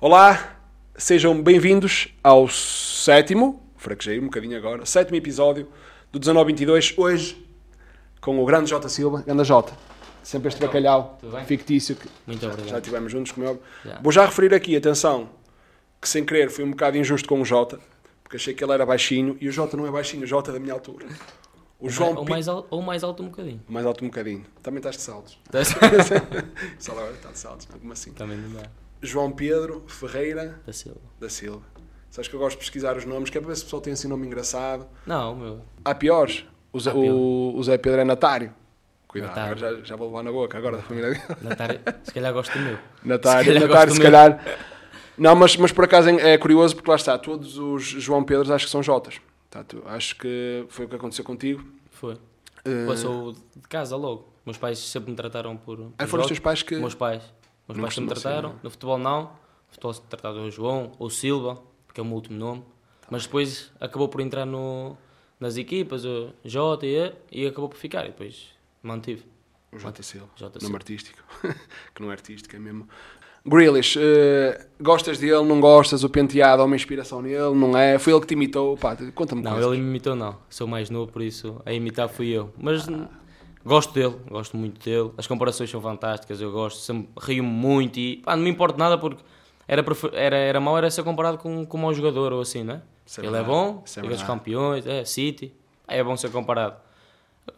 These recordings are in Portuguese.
Olá, sejam bem-vindos ao sétimo, fraquejei um bocadinho agora, sétimo episódio do 1922, hoje com o grande Jota Silva, grande Jota. Sempre este bacalhau tudo bem? fictício que Muito já, obrigado. já estivemos juntos, como é óbvio. Já. Vou já referir aqui, atenção, que sem querer fui um bocado injusto com o Jota, porque achei que ele era baixinho, e o Jota não é baixinho, o Jota é da minha altura. O João ou, Pi- mais al- ou mais alto um bocadinho. mais alto um bocadinho. Também estás de saltos. Só agora está de saltos? Como assim? Também não dá. João Pedro Ferreira Da Silva. da Silva. Sabes que eu gosto de pesquisar os nomes, que é para ver se o pessoal tem assim nome engraçado. Não, meu. Há piores. O Zé, o, o Zé Pedro é Natário. Cuidado, Natário. agora já, já vou levar na boca, agora da família dele. Natário, se calhar gosto do meu. Natário, calhar Natário, se calhar. Não, mas, mas por acaso é curioso porque lá está, todos os João Pedros acho que são Jotas. Tá, tu- acho que foi o que aconteceu contigo. Foi. Eh, Passou de casa logo. Meus pais sempre me trataram por. por ah, foram os teus pais que. Meus pais. Meus Não pais sempre me ser, trataram. não é? No futebol não. No futebol se tratava o João ou Silva, porque é o meu último nome. Mas depois acabou por entrar no, nas equipas, o J e E, e acabou por ficar. E depois mantive. O Jota Silva. Nome Silva. artístico. que não é artístico, é mesmo. Grealish, eh, gostas dele, não gostas? O penteado é uma inspiração nele, não é? Foi ele que te imitou? Pá, conta-me Não, coisas. ele me imitou não. Sou mais novo, por isso a imitar fui eu. Mas n- gosto dele, gosto muito dele. As comparações são fantásticas, eu gosto, sempre rio muito e pá, não me importa nada porque era, era, era mau era ser comparado com, com um mau jogador ou assim, né? Ele é bom, é Liga dos. Campeões, é City, é bom ser comparado.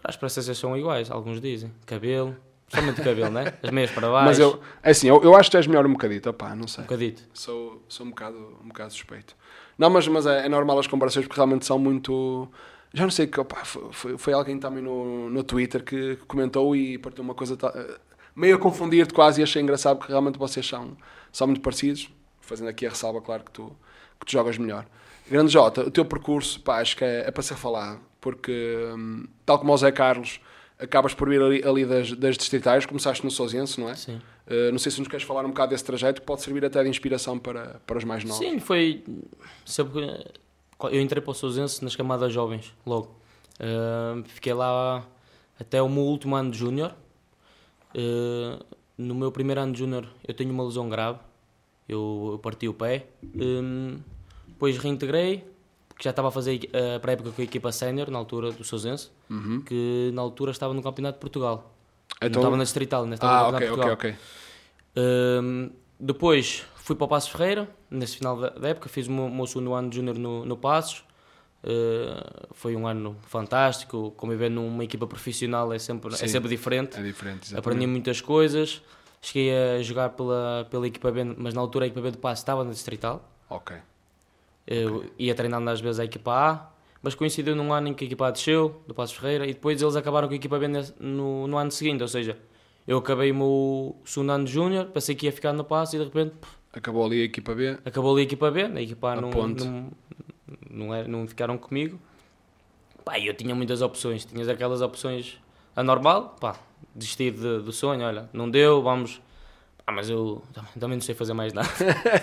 As prestações são iguais, alguns dizem. Cabelo, principalmente cabelo, né? As meias para baixo, Mas eu, é assim, eu, eu acho que és melhor um bocadito, opá, não sei. um bocadito. Sou, sou um, bocado, um bocado suspeito. Não, mas, mas é, é normal as comparações porque realmente são muito. Já não sei que opá, foi, foi, alguém também no, no Twitter que comentou e partiu uma coisa eh, meio a confundir-te quase e achei engraçado porque realmente vocês são, são muito parecidos. Fazendo aqui a ressalva, claro, que tu, que tu jogas melhor. Grande Jota, o teu percurso, pá, acho que é, é para ser falado porque, hum, tal como o Zé Carlos, acabas por vir ali, ali das, das distritais, começaste no Sozense, não é? Sim. Uh, não sei se nos queres falar um bocado desse trajeto que pode servir até de inspiração para, para os mais novos. Sim, foi. Que eu entrei para o Sousense nas camadas jovens, logo. Uh, fiquei lá até o meu último ano de júnior. Uh, no meu primeiro ano de júnior eu tenho uma lesão grave. Eu, eu parti o pé. Um, depois reintegrei, porque já estava a fazer a pré-época com a equipa sénior, na altura do Sousense, Uhum. que na altura estava no Campeonato de Portugal. Não Então- estava na Distrital, ainda estava Ah, no Campeonato ok, de Portugal. depois fui para o Passos Ferreira, nesse final da, da época, fiz o meu, meu segundo ano de júnior no, no Passos. Uh, foi um ano fantástico, conviver numa equipa profissional é sempre, Sim. é sempre diferente. É diferente, exatamente. Aprendi muitas coisas. Cheguei a jogar pela, pela equipa B, mas na altura a equipa B do Passos estava na Distrital. Ok. Eu ia treinando às vezes a equipa A, mas coincidiu num ano em que a equipa A desceu, do Passos Ferreira, e depois eles acabaram com a equipa B no, no ano seguinte. Ou seja, eu acabei o meu segundo ano de júnior, pensei que ia ficar no Passos e de repente Acabou ali a equipa B. acabou ali a equipa B, a equipa A A não, não, não, não ficaram comigo. Pá, eu tinha muitas opções, tinhas aquelas opções anormal, pá, desistir de- do sonho, olha, não deu, vamos. Ah, mas eu também, não sei fazer mais nada.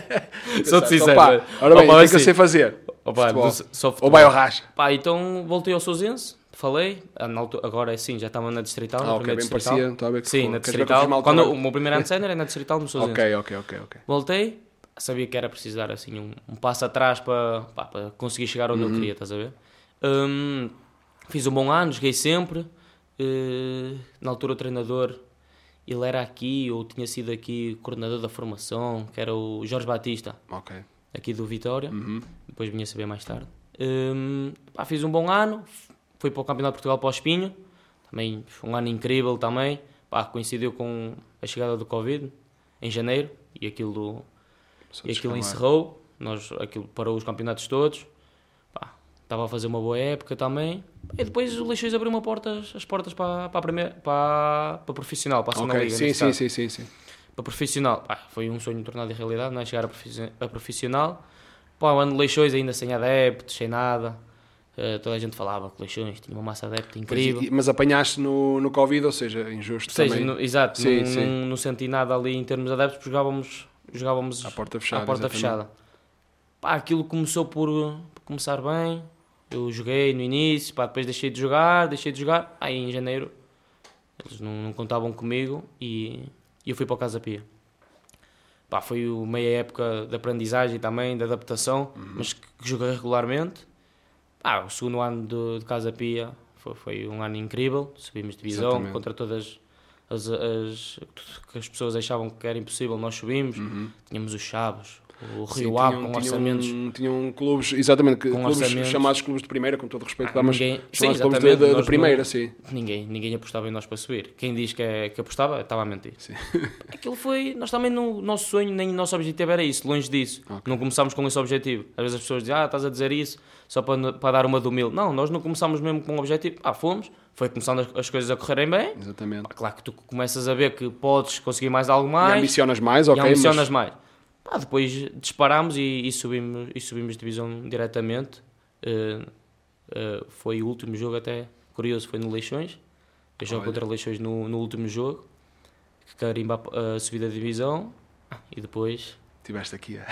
Sou-te sincero. Opa, ora bem, o que é que eu assim, sei fazer? opa, Futebol. sei- só Ou futebol. vai ao racha. Pá, então voltei ao Sousense, falei, ah, agora sim, já estava na Distrital, Ah, na ok, primeira bem Distrital. parecia. Estou a ver que Sim, na Distrital. Quando o meu primeiro ano de era na Distrital, no Sousense. Ok, ok, ok, ok. Voltei, sabia que era preciso dar assim um, um passo atrás para, pá, para conseguir chegar onde eu queria, estás a ver? Hum, fiz um bom ano, joguei sempre. Eh, na altura o treinador, ele era aqui, ou tinha sido aqui coordenador da formação, que era o Jorge Batista, Ok. aqui do Vitória. Uhum. Depois vinha saber mais tarde. Hum, pá, fiz um bom ano, fui para o Campeonato de Portugal para o Espinho, também foi um ano incrível também. Pá, coincidiu com a chegada do Covid em janeiro e aquilo, Só e aquilo encerrou. Nós, aquilo parou os campeonatos todos. Pá, estava a fazer uma boa época também. E depois o Leixões abriu uma porta, as portas para, para a primeira, para, para profissional, para a segunda Ok, liga. sim, sim, sim, sim, sim. para profissional, pá, foi um sonho tornado em realidade, não é? Chegar a, a profissional. Pá, o ano de Leixões ainda sem adeptos, sem nada. Eh, toda a gente falava que Leixões tinha uma massa de adeptos incrível. Mas, mas apanhaste no, no Covid, ou seja, injusto Ou seja, também. no- exato, Sim, não, sim. Não, não senti nada ali em termos de adeptos, porque jogávamos, jogávamos À porta fechada, à porta exatamente. fechada. Pá, aquilo começou por, por começar bem. Eu joguei no início, pá, depois deixei de jogar, deixei de jogar. Aí em janeiro eles não, não contavam comigo e, e eu fui para o Casa Pia. pá, foi meia época de aprendizagem também, de adaptação, Uhum. mas que, que joguei regularmente. Pá, o segundo ano de, de Casa Pia foi, foi um ano incrível, subimos de divisão Exatamente. contra todas as, as tudo que as pessoas achavam que era impossível, nós subimos. Uhum. Tínhamos os Chaves, o Rio Ave com orçamentos. Tinham clubes, exatamente, que, Com clubes chamados clubes de primeira, com todo o respeito, Ah, mas ninguém- sim, clubes de, de- de primeira, não- sim. Ninguém, ninguém apostava em nós para subir. Quem diz que, é, que apostava estava a mentir. Sim. Aquilo foi. Nós também, no nosso sonho, nem o nosso objetivo era isso, longe disso. Ok. Não começámos com esse objetivo. Às vezes as pessoas dizem, ah, estás a dizer isso só para, para dar uma do mil. Não, nós não começámos mesmo com um objetivo. Ah, fomos, foi começando as, as coisas a correrem bem. Exatamente. Claro que tu começas a ver que podes conseguir mais algo E mais. ambicionas mais, ok, e ambicionas mas mais. Pá, depois disparámos e, e subimos, e subimos divisão diretamente. Eh, eh, foi o último jogo até, curioso, foi no Leixões. Eu jogo Olha. contra Leixões no, no último jogo, que carimba a, subida de divisão. Ah, E depois, estiveste aqui a,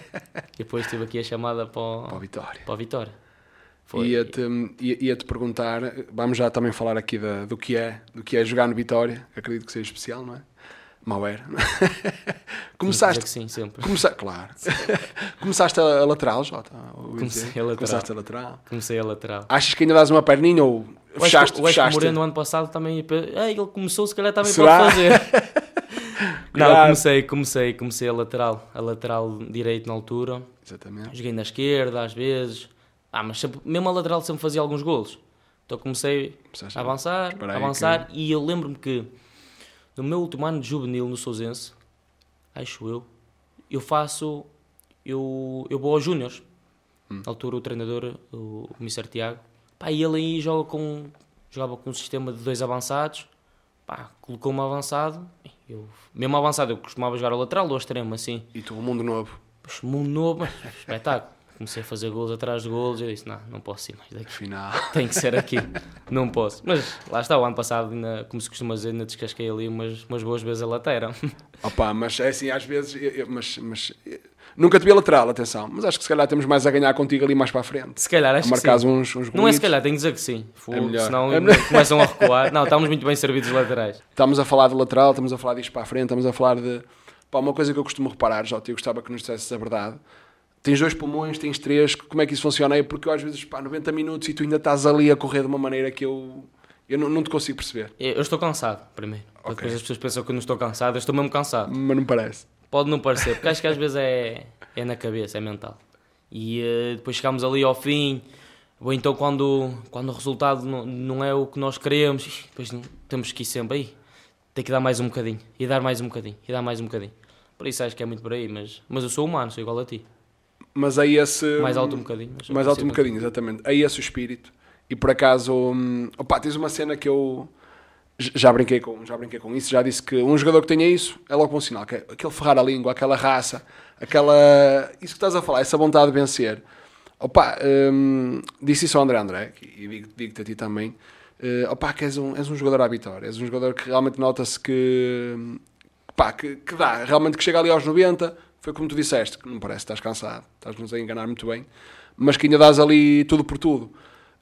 depois tive aqui a chamada para, para a o- vitória. para a Vitória. Ia-te ia, ia-te perguntar, vamos já também falar aqui da, do, que é, do que é jogar no Vitória, acredito que seja especial, não é? Mal era. Começaste, Que sim, sempre. Começa... Claro. Começaste a, a lateral, Jota? Comecei a lateral. Começaste a lateral. Comecei a lateral. Achas que ainda dás uma perninha ou O fechaste? o Esco fechaste? Moreno no ano passado também. Ah, ele começou, se calhar também Será? pode fazer. Não, Cuidado. comecei, comecei, comecei a lateral, a lateral direito na altura. Exatamente. Joguei na esquerda às vezes. Ah, mas sempre, mesmo a lateral sempre fazia alguns golos. Então comecei a avançar, a avançar e eu lembro-me que no meu último ano de juvenil no Sousense, acho eu, eu faço, eu, eu vou aos Júniors. Hum. Na altura o treinador, o, o Mr. Tiago, pá, e ele aí joga com, jogava com um sistema de dois avançados, pá, colocou-me avançado, eu, mesmo avançado eu costumava jogar ao lateral ou ao extremo, assim, E tu, um mundo novo. Pois, mundo novo, mas espetáculo. Comecei a fazer gols atrás de gols e eu disse, não, não posso ir mais daqui. Afinal. Tem que ser aqui. não posso. Mas lá está, o ano passado, ainda, como se costuma dizer, ainda descasquei ali umas, umas boas vezes a lateral. Opa, mas é assim, às vezes. eu- eu- mas, mas eu- nunca te vi a lateral, atenção. Mas acho que se calhar temos mais a ganhar contigo ali mais para a frente. Se calhar, A acho que sim. uns, uns Não é se calhar, tenho que dizer que sim. Fogo, É melhor. Senão É melhor. começam a recuar. Não, estamos muito bem servidos os laterais. Estamos a falar de lateral, estamos a falar disto para a frente, estamos a falar de. Pá, uma coisa que eu costumo reparar, Jota, eu gostava que nos dissesses a verdade. Tens dois pulmões, tens três, como é que isso funciona? É porque eu às vezes, pá, 90 minutos e tu ainda estás ali a correr de uma maneira que eu, eu não, não te consigo perceber. Eu estou cansado, primeiro. Ok. Depois as pessoas pensam que eu não estou cansado, eu estou mesmo cansado. Mas não parece. Pode não parecer, porque acho que às vezes é, é na cabeça, é mental. E eh, depois chegamos ali ao fim, ou então quando, quando o resultado não, não é o que nós queremos, depois não- temos que ir sempre aí. Tem que dar mais um bocadinho, e dar mais um bocadinho, e dar mais um bocadinho. Por isso acho que é muito por aí, mas, mas eu sou humano, sou igual a ti. Mas aí esse. Mais alto um bocadinho. Mais alto um bocadinho, exatamente. Aí esse o espírito. E por acaso, hum, opá, tens uma cena que eu já brinquei com, já brinquei com isso, já disse que um jogador que tenha isso é logo um sinal, que é aquele ferrar a língua, aquela raça, aquela isso que estás a falar, essa vontade de vencer. Opa, hum, disse isso ao André André, e digo- digo-te a ti também. Uh, opa, que és um, és um jogador à vitória, és um jogador que realmente nota-se que, hum, pá, que, que dá, realmente que chega ali aos 90, foi como tu disseste, que não parece que estás cansado, estás-nos a enganar muito bem, mas que ainda dás ali tudo por tudo.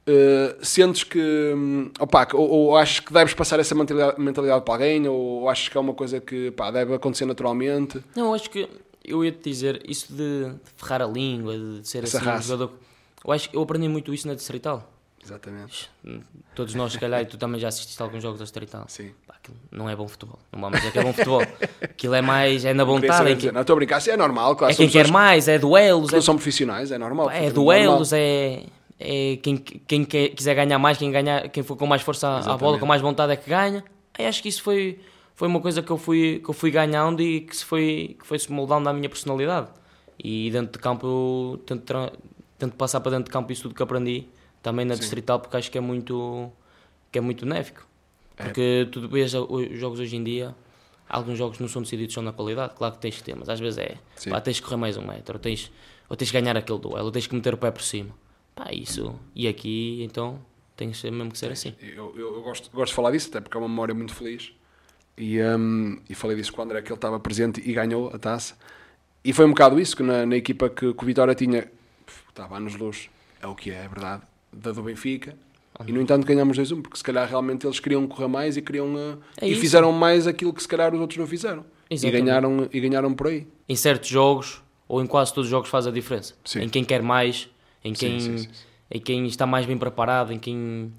Uh, sentes que, hum, que- ou, ou achas que deves passar essa mentalidade, mentalidade para alguém, ou, ou achas que é uma coisa que pá, deve acontecer naturalmente? Não, acho que eu ia te dizer isso de ferrar a língua, de ser Essa assim um raça. jogador. Eu acho que eu aprendi muito isso na Distrital. Exatamente. Todos nós, se calhar, e tu também já assististe a alguns jogos da Distrital. Sim. Pá, não é bom futebol. Não vamos dizer que é bom futebol. Aquilo é mais, é na vontade. É, que, não estou a brincar, é normal, claro. é quem quer pessoas mais, é duelos, que é, não são profissionais, é normal. é é duelos, é, é quem, quem quer- quiser ganhar mais, quem, ganhar, quem for com mais força à- à bola, com mais vontade é que ganha. Aí acho que isso foi, foi uma coisa que eu fui, que eu fui ganhando e que se foi, que foi se moldando à minha personalidade. E dentro de campo eu tento, tento passar para dentro de campo isso tudo que aprendi, também na Sim. distrital, porque acho que é muito, que é muito benéfico. É. Porque tu vês os jogos hoje em dia, alguns jogos não são decididos só na qualidade, claro que tens que ter, mas às vezes é, Sim. pá, tens que correr mais um metro, ou tens, ou tens que ganhar aquele duelo, ou tens que meter o pé por cima. Pá, isso, e aqui então tem mesmo que ser assim. Eu, eu- eu gosto, gosto de falar disso, até porque é uma memória muito feliz. E, hum, e falei disso com o André, que ele estava presente e ganhou a taça. E foi um bocado isso, que na, na equipa que, que o Vitória tinha, estava anos luz, é o que é, é verdade, da do Benfica, E no entanto ganhamos 2-1, porque se calhar realmente eles queriam correr mais e queriam uh, É e isso. fizeram mais aquilo que se calhar os outros não fizeram. E ganharam, e ganharam por aí. Em certos jogos, ou em quase todos os jogos, faz a diferença. Sim. Em quem quer mais, em quem, sim, sim. em quem está mais bem preparado, em quem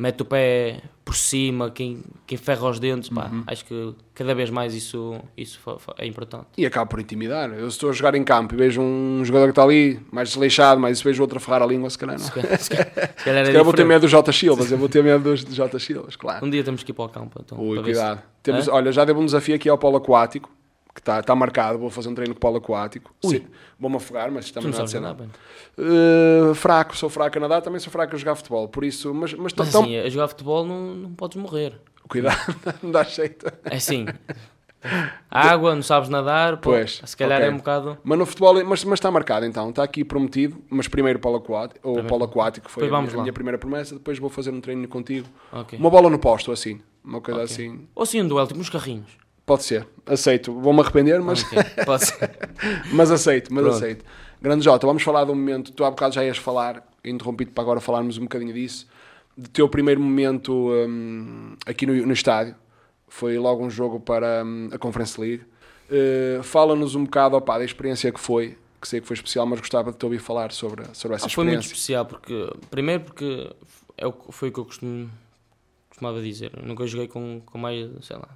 mete o pé por cima, quem, quem ferra os dentes. Pá, Uhum. Acho que cada vez mais isso, isso é importante. E acaba por intimidar. Eu estou a jogar em campo e vejo um jogador que está ali mais desleixado, mas vejo outro a ferrar a língua, se calhar não. Se calhar, se calhar- se calhar é Se calhar vou ter medo dos J. Silvas, eu vou ter medo dos J. Silvas, claro. Um dia temos que ir para o campo. Então, Ui, cuidado. Temos, Hã? olha, já devo um desafio aqui ao polo aquático, que está está marcado. Vou fazer um treino com polo aquático. Sim, Vou-me afogar, mas isto Tu também não não de nadar, nada. Uh, fraco, sou fraco a nadar, também sou fraco a jogar futebol. Por isso, mas, mas, Mas tão- assim, a jogar futebol não, não podes morrer. cuidado, não dá jeito. É assim. Água, não sabes nadar, pô, Pois, se calhar ok. é um bocado. Mas no futebol, mas, mas está marcado então, está aqui prometido, mas primeiro polo aquático, ou polo aquático foi a minha, a minha primeira promessa, depois vou fazer um treino contigo. Ok. Uma bola no posto, assim, uma coisa Ok. assim. Ou assim um duelo, tipo uns carrinhos. Pode ser, aceito. Vou-me arrepender, mas, Ok, Pode ser. mas aceito, mas Pronto. aceito. Grande Jota, vamos falar de um momento, tu há bocado já ias falar, interrompido para agora falarmos um bocadinho disso, de teu primeiro momento hum, aqui no, no estádio, foi logo um jogo para hum, a Conference League. Uh, Fala-nos um bocado opá, da experiência que foi, que sei que foi especial, mas gostava de te ouvir falar sobre, sobre essa Ah, foi muito experiência. especial porque, primeiro porque é o, foi o que eu costumo, costumava dizer. Eu nunca joguei com, com mais, sei lá,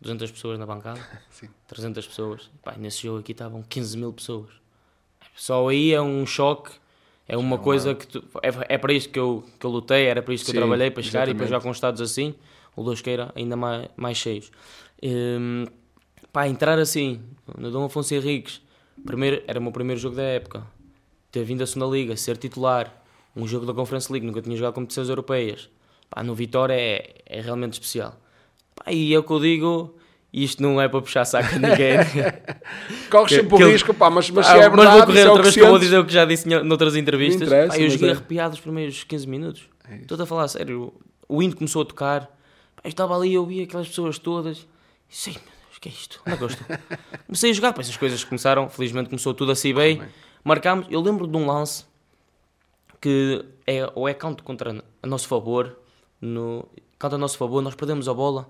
200 pessoas na bancada, Sim. 300 pessoas. Pá, nesse jogo aqui estavam 15 mil pessoas. Só aí é um choque, é uma coisa que tu, é, é para isto que eu, que eu lutei, era para isto que Sim, eu trabalhei para chegar e depois exatamente. já com estados assim, o Deus queira, ainda mais, mais cheios. Hum, pá, entrar assim, no Dom Afonso Henriques, primeiro, era o meu primeiro jogo da época, ter vindo a segunda liga, ser titular, um jogo da Conference League, nunca tinha jogado competições europeias, pá, no Vitória é, é realmente especial. Pá, e é o que eu digo, isto não é para puxar saco a ninguém. Corres sempre o risco, pá, mas, mas Ah, se é mas verdade, vou correr é outra vez que eu vou dizer o que já disse noutras entrevistas. Pá, eu mas joguei é. arrepiado os primeiros 15 minutos. É. Estou a falar a sério. O hino começou a tocar. Pá, eu estava ali, eu vi aquelas pessoas todas. E sei, meu Deus, o que é isto? Onde é que eu estou? Comecei a jogar, depois as coisas começaram. Felizmente começou tudo a sair bem. Bem. Marcámos. Eu lembro de um lance que é, ou é canto contra a nosso favor. No, canto a nosso favor, nós perdemos a bola.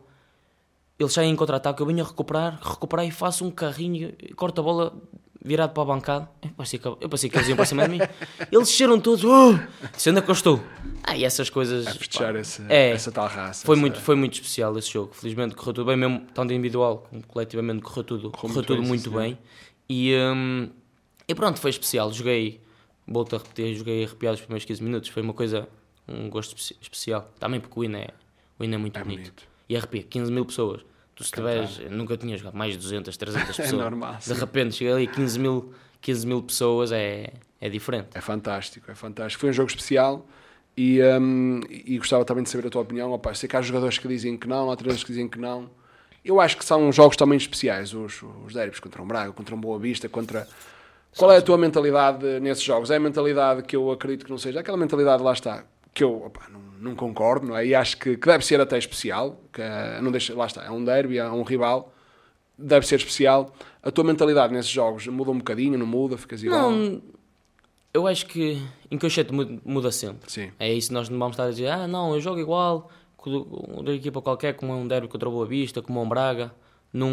Eles saem em contra-ataque, eu venho a recuperar, recuperar e faço um carrinho corto a bola virado para a bancada. Eu pensei que, eu pensei que eles iam para cima de mim. Eles desceram todos. Oh! Disse, onde é que eu estou? Ah, e essas coisas. A pá, essa, é. essa tal raça. foi, essa- muito, foi muito especial esse jogo. Felizmente correu tudo bem, mesmo tanto individual como coletivamente correu tudo, correu muito tudo bem, muito sim, bem. E, hum, e pronto, foi especial. Joguei, volto a repetir, joguei arrepiado os primeiros 15 minutos. Foi uma coisa, um gosto especi- especial. Também porque o hino é, o hino é muito É bonito. bonito. E arrepia, 15 mil pessoas. Tu se tiveres, nunca tinha jogado mais de 200, 300 É pessoas. normal, de sim. repente chega ali 15 mil, 15 mil pessoas, é, é diferente. É fantástico, é fantástico. Foi um jogo especial e, hum, e gostava também de saber a tua opinião. Opa, sei que há jogadores que dizem que não, há treinadores que dizem que não. Eu acho que são jogos também especiais, os, os derbys contra um Braga, contra um Boa Vista, contra... Qual é a tua mentalidade nesses jogos? É a mentalidade que eu acredito que não seja, aquela mentalidade lá está, que eu opa, não, não concordo, não é? E acho que, que deve ser até especial, que eh, não deixa, lá está, é um derby, é um rival, deve ser especial. A tua mentalidade nesses jogos muda um bocadinho, não muda? Ficas igual? Não, eu acho que em Cochete muda, muda sempre. Sim. É isso, nós não vamos estar a dizer, ah, não, eu jogo igual outra equipa qualquer, como é um derby contra o Boa Vista, como é um Braga. Não,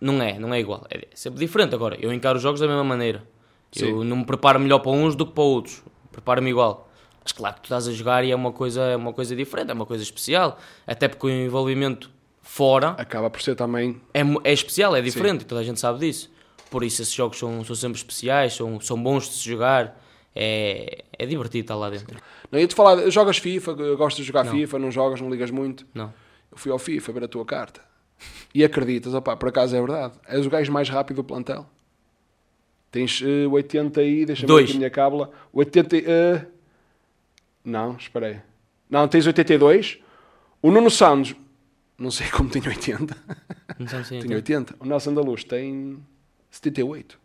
não é, não é igual. É sempre diferente. Agora, eu encaro os jogos da mesma maneira. Sim. Eu não me preparo melhor para uns do que para outros. Preparo-me igual. Mas claro que tu estás a jogar e é uma coisa, é uma coisa diferente, é uma coisa especial. Até porque o envolvimento fora Acaba por ser também é, é especial, é diferente, toda a gente sabe disso. Por isso, esses jogos são, são sempre especiais, são, são bons de se jogar, é, é divertido estar lá dentro. Não ia-te falar, jogas FIFA, gostas de jogar Não. FIFA, não jogas, não ligas muito. Não. Eu fui ao FIFA ver a tua carta. E acreditas, opá, por acaso é verdade. És o gajo mais rápido do plantel. Tens eh, 80 aí, deixa-me ver aqui a minha cábula. 80 eh, Não, espera aí. Não, tens 82. O Nuno Santos, não sei como tem 80. Não sei tem 80. O Nelson da Luz tem 78.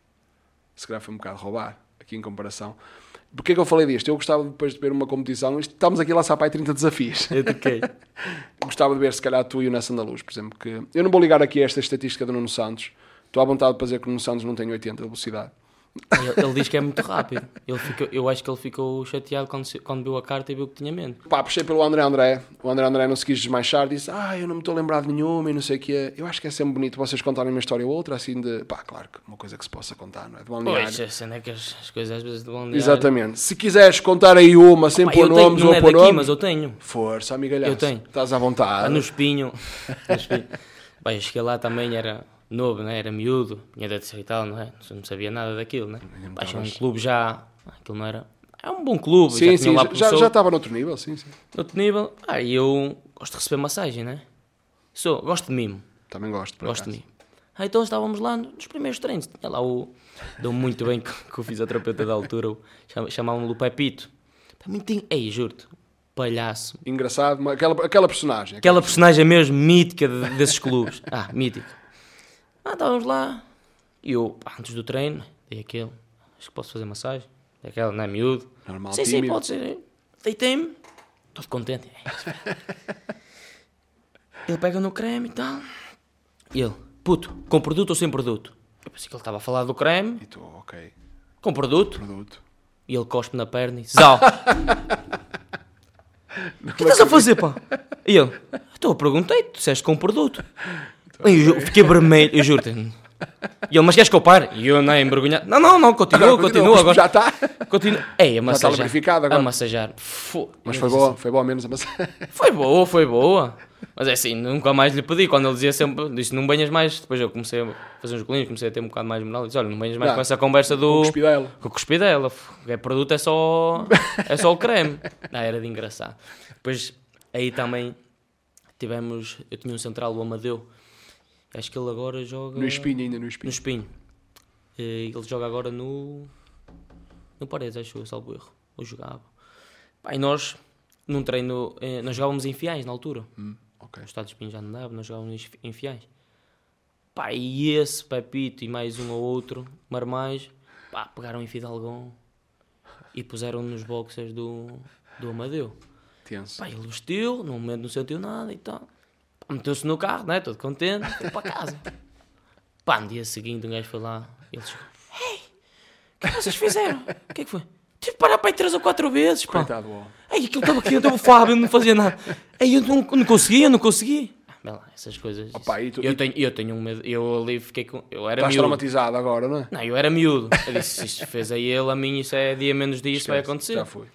Se calhar foi um bocado roubar, aqui em comparação. Porquê que eu falei disto? Eu gostava depois de ver uma competição. Estamos aqui a lançar para aí 30 desafios. Eu toquei. Gostava de ver, se calhar, tu e o Nelson da Luz, por exemplo. Que eu não vou ligar aqui a esta estatística do Nuno Santos. Estou à vontade para dizer que o Nuno Santos não tem 80 de velocidade. Ele, ele diz que é muito rápido. Ele ficou, eu acho que ele ficou chateado quando, quando viu a carta e viu que tinha menos. Pá, puxei pelo André André. O André André não se quis desmanchar. Disse, ah, eu não me estou a lembrar de nenhuma e não sei o que é. Eu acho que é sempre bonito vocês contarem uma história ou outra, assim de... Pá, claro que uma coisa que se possa contar, não é? De balneário. Pois, a cena é que as, as coisas às vezes de bom Exatamente. Se quiseres contar aí uma, sem pôr nomes ou é pôr nomes... mas eu tenho. Força, amigalhaço. Eu tenho. Estás à vontade. Ah, no espinho. No espinho. Eu cheguei lá também, era novo, né? era miúdo, tinha de e tal, não é? Não sabia nada daquilo, né? Tinha um clube já. Aquilo não era. É um bom clube, Sim, já sim, lá já, já estava noutro nível, sim, sim. Outro nível. Ah, e eu gosto de receber massagem, né? Sou, gosto de mimo. Também gosto, por Gosto de acaso. mim. Ah, então estávamos lá nos primeiros treinos. Tinha lá o. Deu muito bem com, com o fisioterapeuta da altura. Chamavam-me o Pepito. Muito Ei, juro-te. Palhaço. Engraçado, mas aquela, aquela personagem. Aquela personagem mesmo mítica de- desses clubes. Ah, mítica. Ah, estávamos lá. E eu, pá, antes do treino, dei aquele. Acho que posso fazer massagem. Aquela, não é miúdo. Normal, sim, sim, tímido. pode ser. Deitei-me. Todo contente. Ele pega no creme e tal. E ele, puto, com produto ou sem produto? Eu pensei que ele estava a falar do creme, E tu, ok, com produto. produto. E ele cospe na perna e Zau! O que estás a fazer, pá? E ele, então eu perguntei, tu disseste com produto. Eu fiquei vermelho, eu juro-te. E ele, mas queres pare? E eu, não, envergonhado. Não, não, não, continua, Agora continua. o Agora, Já está. continua. Ei, a está massajar. lubrificado agora. A massajar. Fô- Mas foi boa, foi boa menos a maçã. Foi boa, foi boa. Mas é assim, nunca mais lhe pedi. Quando ele dizia sempre, disse não banhas mais. Depois eu comecei a fazer uns golinhos, comecei a ter um bocado mais moral. Disse, olha, não banhas mais Não, com essa conversa do. cuspidela. Com o cuspidela. F- É produto, é só. É só o creme. Ah, era de engraçado. Depois aí também tivemos. Eu tinha um central, o Amadeu. Acho que ele agora joga. No espinho ainda, no No espinho. espinho. Eh, Ele joga agora no. No Paredes, acho eu, salvo erro. Ou jogava. Pá, e nós, num treino, eh, nós jogávamos em fiais na altura. Hum, ok. O estado de espinho já não dava, nós jogávamos em fiais. Pá, e esse Pepito e mais um ou outro, marmais, pá, pegaram em Fidalgão e puseram nos boxers do, do Amadeu. Tenso. Pá, ele vestiu, no momento não sentiu nada e tal. Meteu-se no carro, né? Todo contente, foi para casa. Pá, no dia seguinte um gajo foi lá e ele chegou: Ei, o que é que vocês fizeram? O que é que foi? Tive que parar para aí três ou quatro vezes, pá. Coitado. Ei, aquilo estava aqui, eu estava Fábio, não fazia nada. Ei, eu não, não conseguia, eu não consegui. Ah, lá, essas coisas. Opa, tu- eu, tenho, eu tenho um medo, eu ali fiquei com. Eu era Estás miúdo. traumatizado agora, não é? Não, eu era miúdo. Eu disse: se isto fez a ele, a mim, isso é dia menos dia, isso vai Esquece, acontecer. Já foi.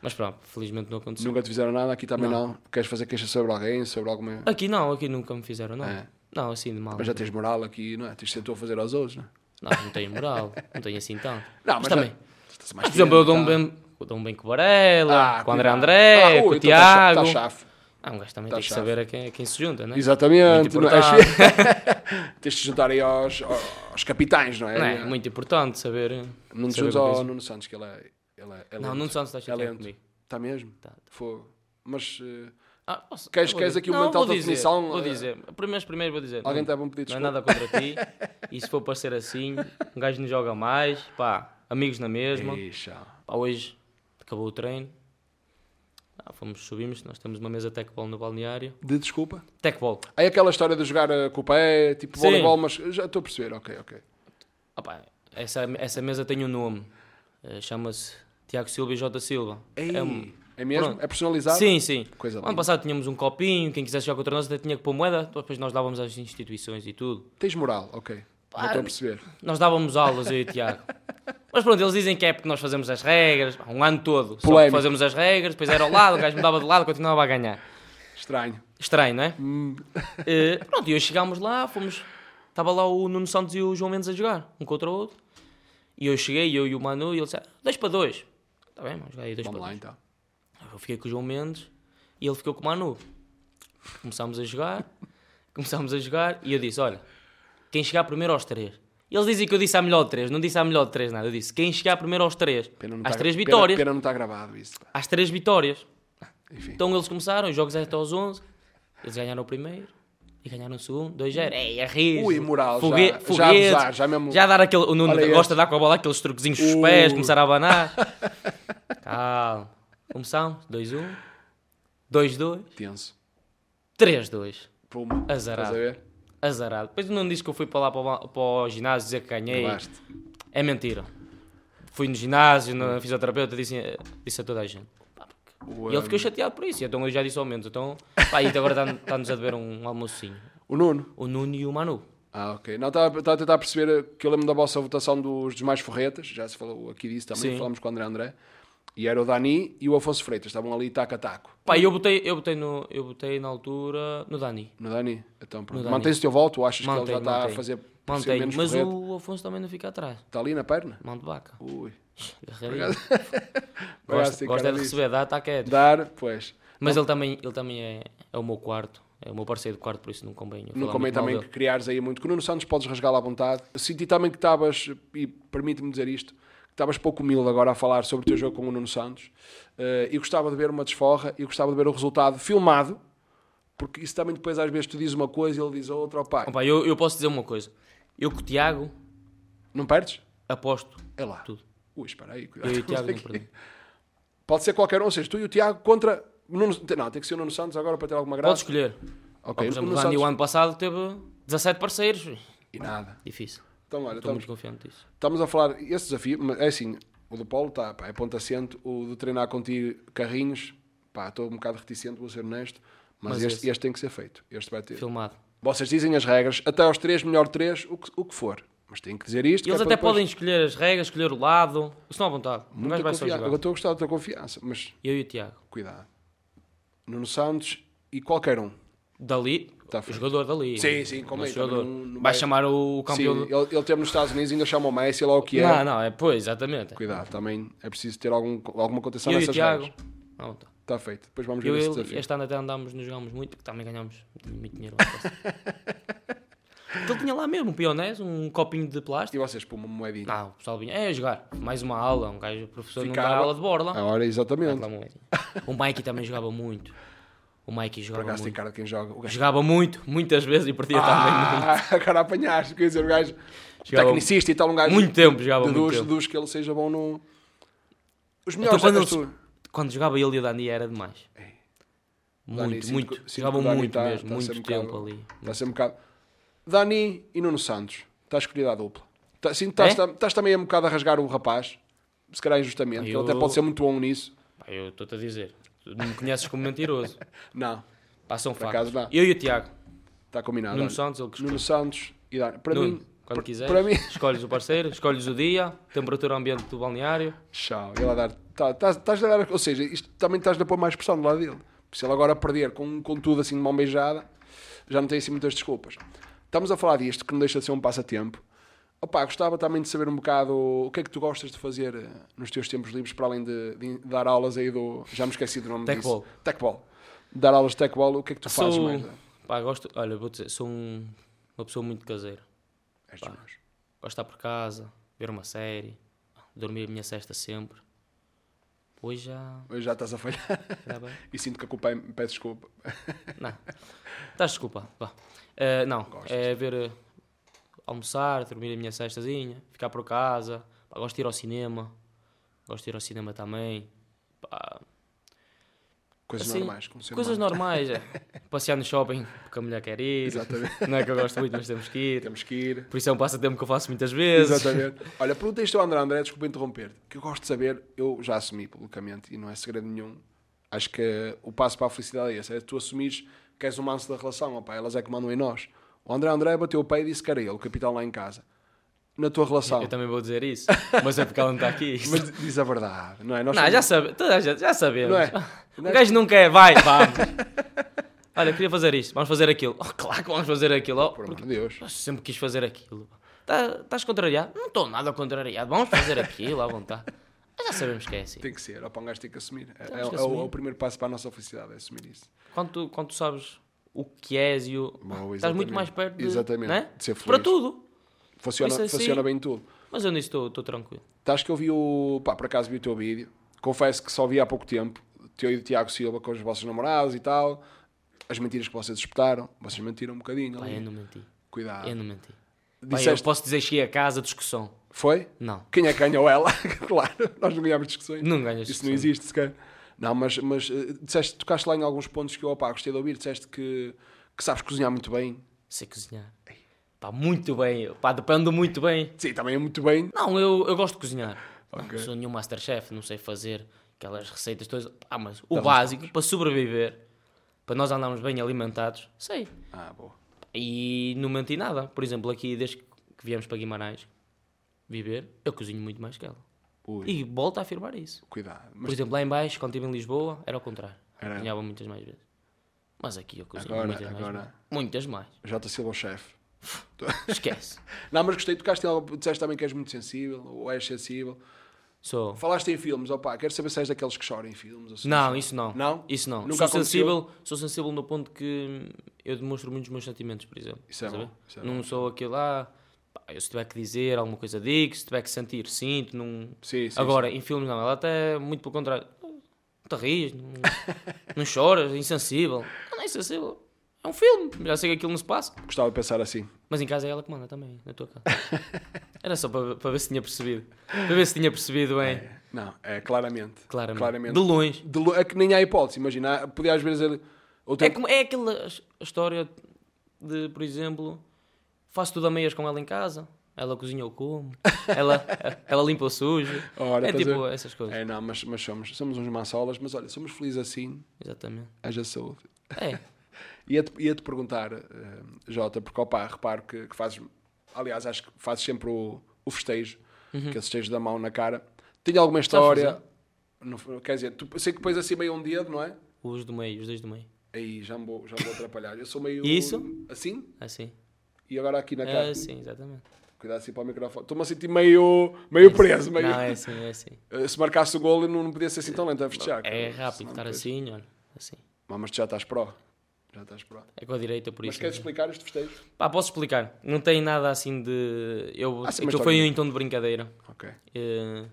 Mas pronto, felizmente não aconteceu. Nunca te fizeram nada, aqui também não. Não. Queres fazer queixa sobre alguém, sobre alguma. Aqui não, aqui nunca me fizeram, não. É. Não, assim de mal. Mas já tens moral aqui, não é? Tens tentou fazer aos outros, não é? Não, não tenho moral, não tenho assim tanto. Não, mas, mas também. já- Por exemplo, eu dou-me tá? bem, eu dou-me bem com o Varela, Ah, com o André. André, Ah, com o então tá Tiago. tá chave. Ah, um gajo também Tá tem que chave. saber a quem, a quem se junta? Exatamente. Muito não é? importante. Tens de juntar aí aos, aos capitães, não é? Não é? Muito importante saber. Não te juntes ao. Nuno Santos, que ele é. Ele é, é Não. Nuno Santos está É chateado comigo. Está mesmo? Tá, tá. Fogo. Mas eh, Ah, posso- Queres- queres aqui uma mental dizer, definição, Vou dizer. Primeiro, primeiro vou dizer. alguém está a pedir não é desculpa. nada contra ti. E se for para ser assim, um gajo não joga mais. Pá, amigos na mesma. Eixa. Pá, hoje acabou o treino. Ah, fomos, subimos. Nós temos uma mesa tecball no balneário. De desculpa. Tecball. Aí aquela história de jogar eh, com o pé, tipo Sim. voleibol, mas já estou a perceber, ok, ok. Ah, pá, essa, essa mesa tem um nome. Eh, Chama-se Tiago Silva e J. Silva. Ei, É é, mesmo? pronto. É personalizado? Sim, sim. Coisa Ano passado tínhamos um copinho, quem quisesse jogar contra nós até tinha que pôr moeda, depois nós dávamos às instituições e tudo. Tens moral, ok. Já estou a perceber. Nós dávamos aulas, o Tiago. Mas pronto, eles dizem que é porque nós fazemos as regras, pá, um ano todo. Só que fazemos as regras, depois era ao lado, o gajo mudava de lado, continuava a ganhar. Estranho. Estranho, não é? Hum, Eh, pronto, e hoje chegámos lá, fomos. Estava lá o Nuno Santos e o João Mendes a jogar, um contra o outro. E eu cheguei, eu e o Manu, e ele disse: "Ah, dois para dois. Está bem, vamos jogar aí dois vamos lá dois. então. Eu fiquei com o João Mendes e ele ficou com o Manu. Começámos a jogar, começámos a jogar e eu disse: Olha, quem chegar primeiro aos três. E eles dizem que eu disse a melhor de três, não disse a melhor de três nada. Eu disse: Quem chegar primeiro aos três. Pena Às tá- três pena- vitórias. Pena, não está gravado isso. Às três vitórias. Enfim. Então eles começaram, os jogos eram até aos 11. Eles ganharam o primeiro e ganharam o segundo, 2-0. Ei, a rir. Ui, moral, Fogue- já- já foguetes, abusar, já mesmo- já dar aquele. O Nuno gosta este. de dar com a bola aqueles truquezinhos os Uh. pés, começar a abanar. Calma. Começamos, 2-1, 2-2, Tenso. 3-2. Puma. Azarado. Estás a ver? Azarado. Depois não disse que eu fui para lá para o, para o ginásio dizer que ganhei. Acabaste. É mentira. Fui no ginásio, na fisioterapeuta, disse, disse a toda a gente. O, E ele um, ficou chateado por isso. Então eu já disse ao menos. Então, pá, e agora está- está-nos a dever um almocinho. o Nuno. O Nuno e o Manu. Ah, ok. Não, estava estava a tentar perceber que eu lembro da vossa votação dos, dos mais forretas, já se falou aqui disso também, Sim. falamos com o André André. E era o Dani e o Afonso Freitas, estavam ali taco a taco. Pá, eu botei, eu botei, no, eu botei na altura no Dani. No Dani? Então, pronto. Mantém-se o teu voto ou achas que ele Mantém, já está a mantém. fazer Mantém, menos mas forreta? o Afonso também não fica atrás. Está ali na perna? Mão de vaca. Ui. Gosta, gosta cara de receber, dá, está quieto. Dar, pois. Mas ele também, ele também é, é o meu quarto. É o meu parceiro de quarto, por isso não convém. Não convém também dele. que criares aí muito. Com o Nuno Santos podes rasgá-lo à vontade. Senti também que estavas, e permite-me dizer isto, que estavas pouco humilde agora a falar sobre o teu jogo com o Nuno Santos. Eh, e gostava de ver uma desforra e gostava de ver o resultado filmado, porque isso também depois às vezes tu dizes uma coisa e ele diz outra. Opa, Opa, eu, eu posso dizer uma coisa. Eu com o Tiago não perdes? aposto É lá. tudo. Ui, espera aí. Eu e o Tiago não perdemos. Pode ser qualquer um, ou seja, tu e o Tiago contra. o Nuno... Não, tem que ser o Nuno Santos agora para ter alguma graça. Pode escolher. Ok, Por exemplo, o o Dani o Santos- ano passado teve 17 parceiros. E nada. Difícil. Então, olha, Estou estamos, muito confiante disso. estamos a falar. Esse desafio, é assim, o do Paulo está, pá, é ponto assente. O de treinar contigo carrinhos, pá, estou um bocado reticente, vou ser honesto. Mas, Mas este, este tem que ser feito. Este vai ter. Filmado. Vocês dizem as regras, até aos 3, melhor 3, o que, o que for. Mas tem que dizer isto. Eles é até depois- podem escolher as regras, escolher o lado. Estão à vontade. O Muita gajo vai só confiança. jogar. Agora estou a gostar da tua confiança, mas Eu e o Tiago. cuidado. Nuno Santos e qualquer um. Dali, Tá o jogador dali. Sim, sim, Nosso como é, jogador. não- não vai vai- chamar o Sim, campeão do... ele, ele teve nos Estados Unidos, ainda chama o Messi, lá o que é. Não, não, é pois, exatamente. Cuidado, também é preciso ter algum, alguma contenção Eu e nessas regras. Não, tá. Está feito. Depois vamos ver Eu e esse desafio. este ano até andámos, nos jogámos muito, porque também ganhámos muito dinheiro. lá ele tinha lá mesmo um pionés, um copinho de E plástico. vocês, por uma moedinha. Não, o pessoal vinha, é jogar, mais uma aula, um gajo, o professor não Ficava- dá aula de borla. A hora, exatamente. Moedinha. O Mikey também jogava muito. O Mikey Por jogava acaso tem muito. cara de quem joga. O gajo... Jogava muito, muitas vezes e perdia também muito. Ah, agora apanhaste. Quer dizer, o gajo Jogava tecnicista e tal, um gajo Muito tempo, jogava muito deduz, tempo. deduz que ele seja bom no... Os Então, melhores quando, és eles- tu. quando jogava ele e o Dani era demais. Dani, Muito, sinto muito. que- sinto que Jogavam o Dani muito tá- mesmo, tá muito um bocado- tempo ali. Está ser um bocado... Dani e Nuno Santos. Está escolhida a dupla. Tá, sim, estás, É? estás também um bocado a rasgar o rapaz. Se calhar injustamente. que Ele até Eu- pode ser muito bom nisso. Eu estou-te a dizer, tu não me conheces como mentiroso. Não. Acaso factos. não. Eu e o Tiago, Está combinado. Nuno olha. Santos, ele que escolhe. Nuno Santos e Dani. Para Nuno, mim... quando quiseres, Para mim... escolhes o parceiro, escolhes o dia, temperatura ambiente do balneário. Tchau. Ele a dar. tá- tá- Estás a dar. Ou seja, isto também estás a pôr mais pressão do lado dele. Se ele agora perder com, com tudo assim de mão beijada, já não tem assim muitas desculpas. Estamos a falar disto, que não deixa de ser um passatempo. Opa, gostava também de saber um bocado o que é que tu gostas de fazer eh, nos teus tempos livres, para além de, de dar aulas aí do. Já me esqueci do nome Tecball. disso. Tecball. Dar aulas de tecball, o que é que tu fazes Sou, mais? pá, gosto, olha, vou dizer, sou um- uma pessoa muito caseira. És meus. Gosto de estar por casa, ver uma série, dormir a minha cesta sempre. Hoje já. Hoje já estás a falhar e sinto que a culpa é. Peço desculpa. Não. Estás desculpado. Vá. Eh, não, Gostas? é ver. Almoçar, dormir a minha cestazinha, ficar por casa. Pá, gosto de ir ao cinema. Gosto de ir ao cinema também. Pá, Coisas Assim, normais. Como coisas humano. normais. é. Passear no shopping porque a mulher quer ir. Exatamente. Não é que eu gosto muito, mas temos que ir. Temos que ir. Por isso é um passatempo que eu faço muitas vezes. Exatamente. Olha, pergunta isto ao André André, desculpa interromper que eu gosto de saber, eu já assumi publicamente e não é segredo nenhum. Acho que o passo para a felicidade é esse, é tu assumires que és o manso da relação, opá, elas é que mandam em nós. O André André bateu o pé e disse que era ele, o capitão lá em casa. Na tua relação. Eu também vou dizer isso, mas é porque ela não está aqui. Mas diz a verdade, não é? Nós não, somos- já, sabe, toda a gente, já sabemos. Não é? O gajo não quer, vai, vamos. Olha, queria fazer isto, vamos fazer aquilo. Oh, claro que vamos fazer aquilo. Oh, Por amor de Deus. eu sempre quis fazer aquilo. Tá- Estás contrariado? Não estou nada contrariado. Vamos fazer aquilo à vontade. Mas já sabemos que é assim. Tem que ser, opá, um gajo tem que assumir. É, é- é o, é o primeiro passo para a nossa felicidade, é assumir isso. Quando tu, quando tu sabes o que és e o. Bom, estás muito mais perto de, Exatamente, né? de ser Para feliz. tudo. Funciona, assim- funciona bem tudo. Mas eu nisso estou tranquilo. Estás que eu vi o. Pá, por acaso vi o teu vídeo. Confesso que só vi há pouco tempo. Teu e o Tiago Silva com os vossos namorados e tal. As mentiras que vocês espetaram. Vocês mentiram um bocadinho. Pá, eu não menti. Cuidado. Eu não menti. Pá, eu Disseste. posso dizer que cheguei a casa, discussão. Foi? Não. Quem é que ganhou ela? claro, nós não ganhámos discussões. Não ganhas Isso não existe sequer. Não, mas, mas eh, disseste, tocaste lá em alguns pontos que eu opá, gostei de ouvir. Disseste que, que sabes cozinhar muito bem. Sei cozinhar. Pá, muito bem. Pá, depende muito bem. Sim, também é muito bem. Não, eu, eu gosto de cozinhar. Não Ok. sou nenhum Masterchef, não sei fazer aquelas receitas todas. Ah, mas o Então, básico para sobreviver, para nós andarmos bem alimentados, sei. Ah, boa. E não menti nada. Por exemplo, aqui desde que viemos para Guimarães viver, eu cozinho muito mais que ela. Ui, E volto a afirmar isso. cuidado. Por exemplo, lá em baixo, quando estive em Lisboa, era o contrário. Era. Cozinhava muitas mais vezes. Mas aqui eu cozinho Agora- muitas mais. agora- vezes. Muitas mais. J. Silva, o chefe. Esquece. Não, mas gostei, tocaste em algo, disseste também que és muito sensível, ou és sensível. Sou. Falaste em filmes, opá, quero saber se és daqueles que choram em filmes. Não, isso não. Não? Isso não. Nunca sou aconteceu? sensível, sou sensível no ponto que eu demonstro muito os meus sentimentos, por exemplo. Isso é bom, isso é não bom. sou aquele lá. pá, eu se tiver que dizer alguma coisa digo, se tiver que sentir, sinto. Não... Sim, sim, Agora, em filmes não, ela até muito pelo contrário. Não te rias, não, não choras, é insensível. Não, é insensível. É um filme, já sei que aquilo não se passa. sim. Gostava de pensar assim. Mas em casa é ela que manda também, na tua casa. Era só para, para ver se tinha percebido. Para ver se tinha percebido bem. Não, é claramente. Claramente. Claramente. De longe. De lo- é que nem há hipótese, imagina. Podia às vezes. ele- É, como, é aquela his- história de, por exemplo, faço tudo a meias com ela em casa. Ela cozinha ou como. Ela, ela limpa o sujo. Ora, é a tipo ver? essas coisas. É, não, mas, mas somos, somos uns maçolas, mas olha, somos felizes assim, Exatamente. haja saúde. É. Ia-te ia-te perguntar, eh, Jota, porque opá, reparo que, que fazes, aliás, acho que fazes sempre o, o festejo, Uhum. aquele festejo da mão na cara. Tenho alguma história, não, quer dizer, tu, sei que pões assim meio um dedo, não é? Os do meio, os dois do meio. Aí já me vou, já me vou atrapalhar. Eu sou meio Isso? assim Assim. E agora aqui na cara. É assim, exatamente. Cuidado assim para o microfone. Estou-me a sentir meio, meio preso. Meio... Não, é assim, é assim. Eh, Se marcasse o gol, não, podia ser assim tão lento a festejar. É rápido estar assim, olha. Assim. Mas, mas tu já estás pró. Já estás pró. É com a direita, por Mas isso. queres explicar este festejo? Pá, posso explicar. Não tem nada assim de. Eu, Ah, sim, uma aquilo foi um em tom de brincadeira. Ok. Eh,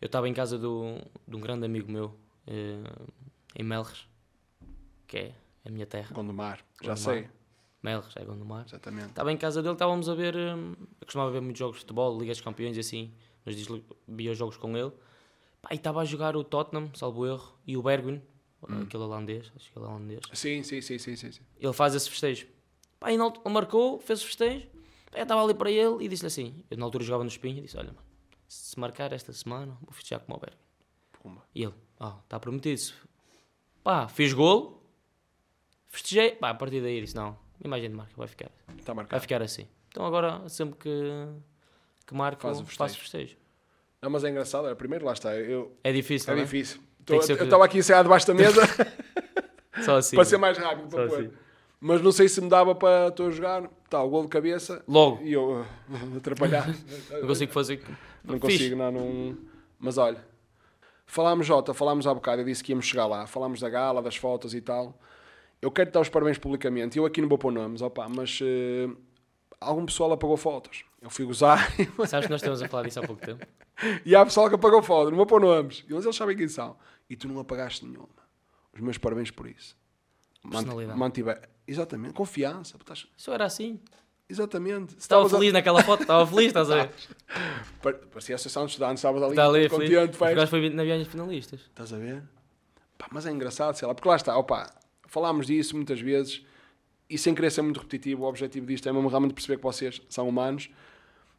eu estava em casa do, de um grande amigo meu, eh, em Melres, que é a minha terra. Gondomar. Já Gondomar. sei. Melres, é Gondomar. Exatamente. Estava em casa dele, estávamos a ver. hum, Eu costumava ver muitos jogos de futebol, Ligas dos Campeões e assim. Nos dias via jogos com ele. Pá, e estava a jogar o Tottenham, salvo erro, e o Bergwijn, Hum. aquele holandês, acho que ele é holandês. Sim, sim, sim, sim, sim. sim. Ele faz esse festejo. Pá, e na altura- ele marcou, fez o festejo. Eu estava ali para ele e disse-lhe assim: Eu na altura jogava no Espinho e disse: Olha, mano, se marcar esta semana, vou festejar como o Bergwijn. Pumba. E ele, ah, está prometido. Pá, fiz golo, festejei. Pá, a partir daí disse: Não, imagem de marca, vai ficar, Está vai ficar assim. Então agora, sempre que, que marco, Faz o faço festejo. Não, mas é engraçado. Era primeiro, lá está. Eu, É difícil, é não é? difícil. Tô- eu estava aqui ensaiado debaixo da mesa Só assim. para ser mais rápido. Para pôr. assim. Mas não sei se me dava para estou a jogar. Tá, o gol de cabeça. Logo, E eu uh, atrapalhar. não consigo fazer. Não Fixe. consigo, não, não. Mas olha, falámos, Jota, falámos há bocado, eu disse que íamos chegar lá. Falámos da gala, das fotos e tal. Eu quero dar os parabéns publicamente. Eu aqui não vou pôr nomes, opa, mas eh, algum pessoal apagou fotos. Eu fui gozar Sabes que nós estamos a falar disso há pouco tempo? e há pessoal que apagou fotos. Não vou pôr nomes. Mas eles sabem quem são. E tu não apagaste nenhuma. Os meus parabéns por isso. Personalidade. Mantive... Exatamente, confiança. Estás- Isso era assim. Exatamente. Se Estava estavas a- feliz naquela foto, estava feliz, estás a ver? Pa- Parecia a Associação de Estudantes, estavas ali, Está ali, contente, feliz. foi na viagem finalistas. Estás a ver? Pá, mas é engraçado, sei lá, porque lá está, opa, falámos disso muitas vezes e sem querer ser muito repetitivo, o objetivo disto é mesmo realmente perceber que vocês são humanos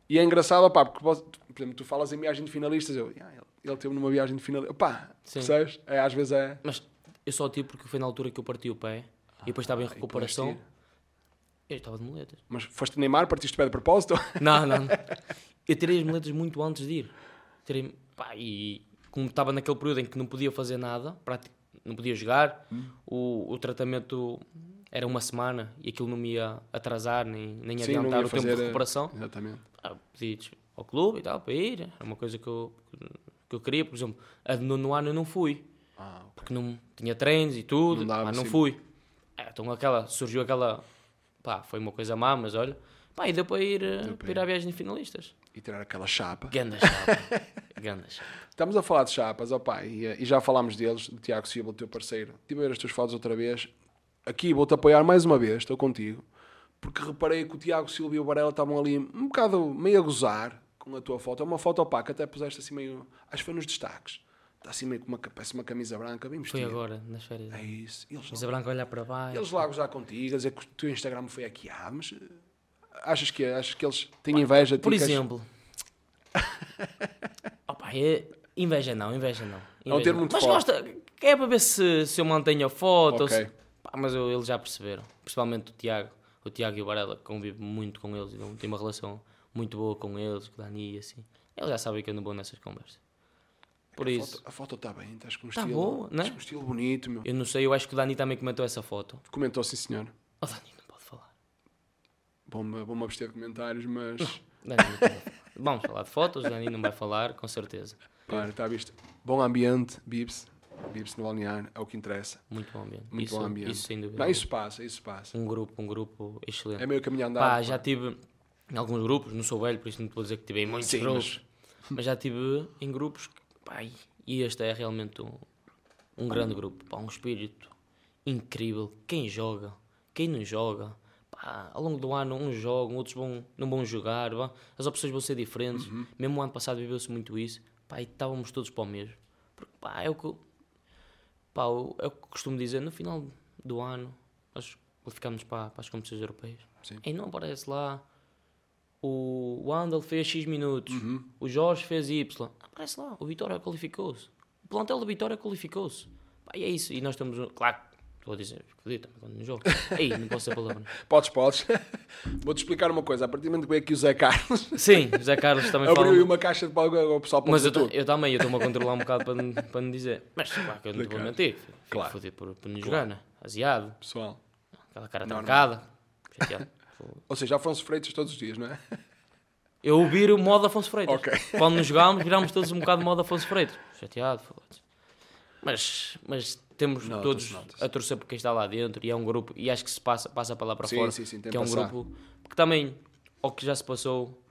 e é engraçado, opá, porque por exemplo, tu falas em viagem de finalistas, eu, "Ah, ele, ele teve numa viagem de finalistas, Sim. percebes? É, às vezes é. Mas eu só tive porque foi na altura que eu parti o pé e depois estava em Ah, recuperação. Eu estava de muletas. Mas foste Neymar, partiste o pé de propósito? Não, não. Eu tirei as muletas muito antes de ir. Tirei, pá, e como estava naquele período em que não podia fazer nada, não podia jogar, Hum. o, o tratamento era uma semana e aquilo não me ia atrasar nem, nem Sim, adiantar ia o tempo de eh, recuperação. Exatamente. Ah, pedi ao clube e tal para ir, era uma coisa que eu, que eu queria. Por exemplo, a de nono ano eu não fui, Ah, ok. porque não tinha treinos e tudo, Não dava, pá, não sim. fui. Ah, então aquela, surgiu aquela, pá, foi uma coisa má, mas olha, pá, e deu para ir, eh, Deu para para ir à viagem de finalistas. E tirar aquela chapa. Ganda chapa, ganda chapa. Estamos a falar de chapas, opá, e, e já falámos deles, do Tiago Silva, teu parceiro. Estive a ver as tuas fotos outra vez. Aqui vou-te apoiar mais uma vez, estou contigo. Porque reparei que o Tiago Silva e o Varela estavam ali um bocado meio a gozar com a tua foto. É uma foto opaca, até puseste assim meio. Acho que foi nos destaques. Está assim meio com uma, parece uma camisa branca, bem Foi vestido. agora, nas férias. É isso. Eles, Mesa branca a olhar para baixo. eles lá gozar contigo, a dizer que o teu Instagram foi hackeado, mas. eh, Achas que, achas que eles têm inveja de ti? Por exemplo, Opa, É- Inveja não, inveja não. É um Inveja termo não. muito Mas forte. gosta, é para ver se, se eu mantenho a foto. ou Ok. se- Pá, mas eu- eles já perceberam. Principalmente o Tiago. O Tiago e o Varela, que convivo muito com eles. Eu tenho uma relação muito boa com eles, com o Dani e assim. Eles já sabem que eu não vou nessas conversas. Por A isso, foto- A foto está bem, estás com um Tá estilo. boa, né? estás com um estilo bonito, meu. eu não sei, eu acho que o Dani também comentou essa foto. Comentou, sim, senhor. O Dani não pode falar. Vou abster de comentários, mas. Dani não pode falar. Vamos falar de fotos, o Dani não vai falar, com certeza. Pá, está visto. Bom ambiente, Bibs. Bibs no balneário, é o que interessa. Muito bom ambiente. Muito isso, bom ambiente. Isso sem dúvida. Não, isso passa, isso passa. Um grupo, um grupo excelente. É meio caminho andado. Pá, já tive em alguns grupos, não sou velho, por isso não vou dizer que tive em muitos Sim, grupos, mas... já tive em grupos, que, pá, e este é realmente um, um grande grupo, pá, um espírito incrível. Quem joga, quem não joga, pá, ao longo do ano uns jogam, outros vão, não vão jogar, vá, as opções vão ser diferentes. Uhum. Mesmo o ano passado viveu-se muito isso, pá, e estávamos todos para o mesmo. Porque, pá, é o que, pá, é o que costumo dizer, no final do ano, nós qualificamos para, para as competições europeias. Sim. E não aparece lá o Wandel fez X minutos, Uhum. o Jorge fez Y. Aparece lá, o Vitória qualificou-se. O plantel do Vitória qualificou-se. Pá, e é isso. E nós estamos. Claro, estou a dizer, quando não jogo. Ei, não posso ser palavra. Podes, podes. Vou-te explicar uma coisa. A partir do momento que veio aqui o Zé Carlos, Sim, o Zé Carlos também fala. abriu aí uma caixa de pau ao pessoal para Mas eu, eu também, eu estou-me a controlar um bocado para, para não dizer. Mas claro que eu não te vou Claro. mentir. Fico Claro. fodido por, por não jogar, né? Aziado, Pessoal. aquela cara Normal. trancada. chateado. Ou seja, Afonso Freitas todos os dias, não é? Eu viro o modo Afonso Freitas. Ok. Quando nos jogámos, virámos todos um bocado modo Afonso Freitas. Chateado, foda-se. Mas, mas temos todos a torcer por quem está lá dentro e é um grupo, e acho que se passa, passa para lá para Sim, fora, sim, sim, tem que é um grupo que também, ao que já se passou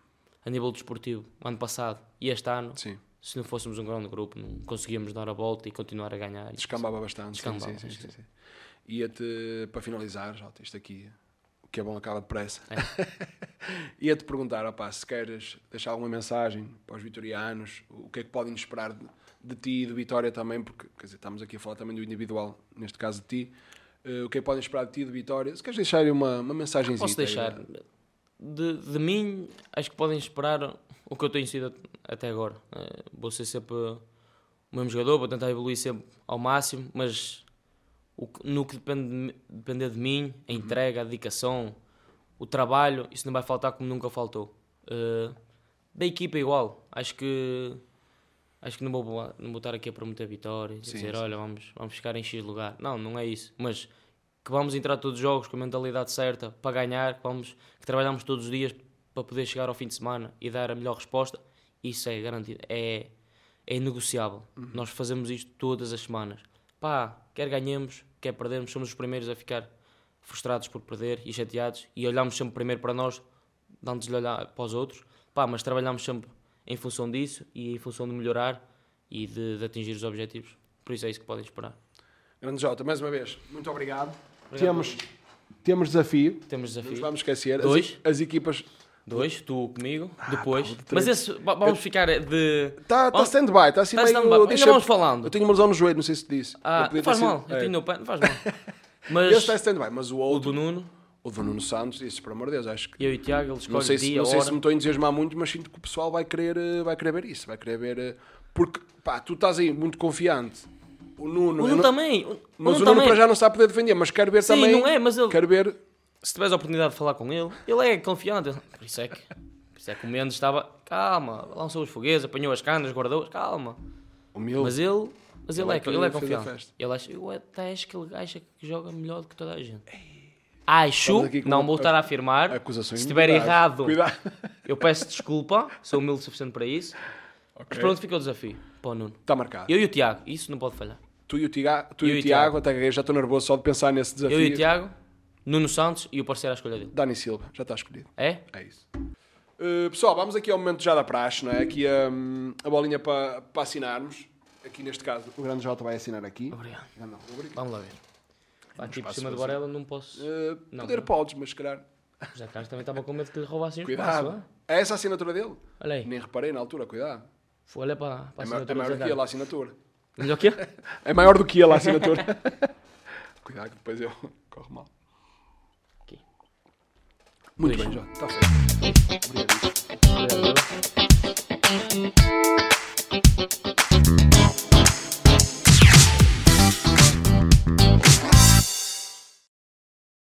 a nível desportivo, ano passado e este ano, Sim. se não fôssemos um grande grupo, não conseguíamos dar a volta e continuar a ganhar. Descambava bastante. Descambava, sim, sim, sim. Ia-te, para finalizar, Jota, isto aqui, o que é bom acaba depressa. É. Ia-te perguntar, opá, se queres deixar alguma mensagem para os vitorianos, o que é que podem esperar de, de ti e do Vitória também, porque quer dizer, estamos aqui a falar também do individual, neste caso de ti. Eh, o que é que podem esperar de ti e do Vitória? Se queres deixar uma, uma mensagem Posso deixar. De, de mim, acho que podem esperar o que eu tenho sido até agora. Eh, vou ser sempre o mesmo jogador, vou tentar evoluir sempre ao máximo, mas o no que depende de, depender de mim, a entrega, a dedicação, o trabalho, isso não vai faltar como nunca faltou. Eh, da equipa igual. Acho que acho que não vou, não vou estar aqui a prometer vitórias, Sim, dizer, sim. olha, vamos, vamos ficar em X lugar. Não, não é isso. Mas que vamos entrar todos os jogos com a mentalidade certa para ganhar, que, vamos, que trabalhamos todos os dias para poder chegar ao fim de semana e dar a melhor resposta, isso é garantido, é, é inegociável. Nós fazemos isto todas as semanas. Pá, quer ganhemos, quer perdemos, somos os primeiros a ficar frustrados por perder e chateados e olhamos sempre primeiro para nós, dando-lhe olhar para os outros. Pá, mas trabalhamos sempre em função disso e em função de melhorar e de, de atingir os objetivos. Por isso é isso que podem esperar. Grande Jota, mais uma vez, muito obrigado. Obrigado. Temos, temos desafio, Temos não nos desafio. vamos esquecer. As, Dois. as equipas Dois, tu comigo, Ah, depois. pá, o Mas esse, va- vamos ficar de. Está tá Vamos- stand-by, está assim Tá meio... Ainda deixa- vamos falando. Eu tenho uma lesão no joelho, não sei se te disse. Ah, não faz sido- mal, eu é. tenho no pé, não faz mal. Mas está stand-by, mas o o outro, do Nuno, o do Nuno Santos, disse, por amor de Deus, acho que... eu e o Tiago, eles Não sei, se, dia, não sei hora. se me estou a entusiasmar muito, mas sinto que o pessoal vai querer, eh, vai querer ver isso, vai querer ver... eh, Porque, pá, tu estás aí muito confiante. O Nuno... O Nuno não- também. O, Mas o Nuno também. para já não está a poder defender, mas quero ver Sim, também... não é, mas ele- Quero ver... Se tiveres a oportunidade de falar com ele, ele é confiante. Por isso é que, por isso é que o Mendes estava. Calma, lançou os foguetes, apanhou as canas, guardou-as, calma. Humilde. Mas ele, mas ele, Ele é é, ele é confiante. Ele acha, eu até acho que ele acha que joga melhor do que toda a gente. Acho, não vou estar a afirmar. Acusações Se estiver errado, Cuidado. eu peço desculpa, sou humilde o suficiente para isso. Mas Ok. pronto, fica o desafio para o Nuno. Está marcado. Eu e o Tiago, isso não pode falhar. Tu e o Tiago, tu Eu e o Tiago, até já estou nervoso só de pensar nesse desafio. Eu e o Tiago, Nuno Santos e o parceiro à escolha dele. Dani Silva, já está escolhido. É? É isso. Uh, pessoal, vamos aqui ao momento já da praxe, não é? Aqui um, a bolinha para, para assinarmos. Aqui neste caso, o grande Jota vai assinar aqui. Obrigado. Ah, não, rubrica. Vamos lá ver. Pá, aqui por espaço cima do. Varela não posso. Uh, Não, poder não. podes, mas se calhar. Já Carlos também estava com medo que lhe roubassem o Cuidado. espaço. É essa a assinatura dele? Olha aí. Nem reparei na altura, cuidado. Foi, olha para, para É, a ma- é assinatura maior do que ele a assinatura. Melhor que ele? É maior do que ele a assinatura. cuidado que depois eu corro mal. Aqui. Muito Dois. bem, Jota. Está feito. Obrigado. Tchau.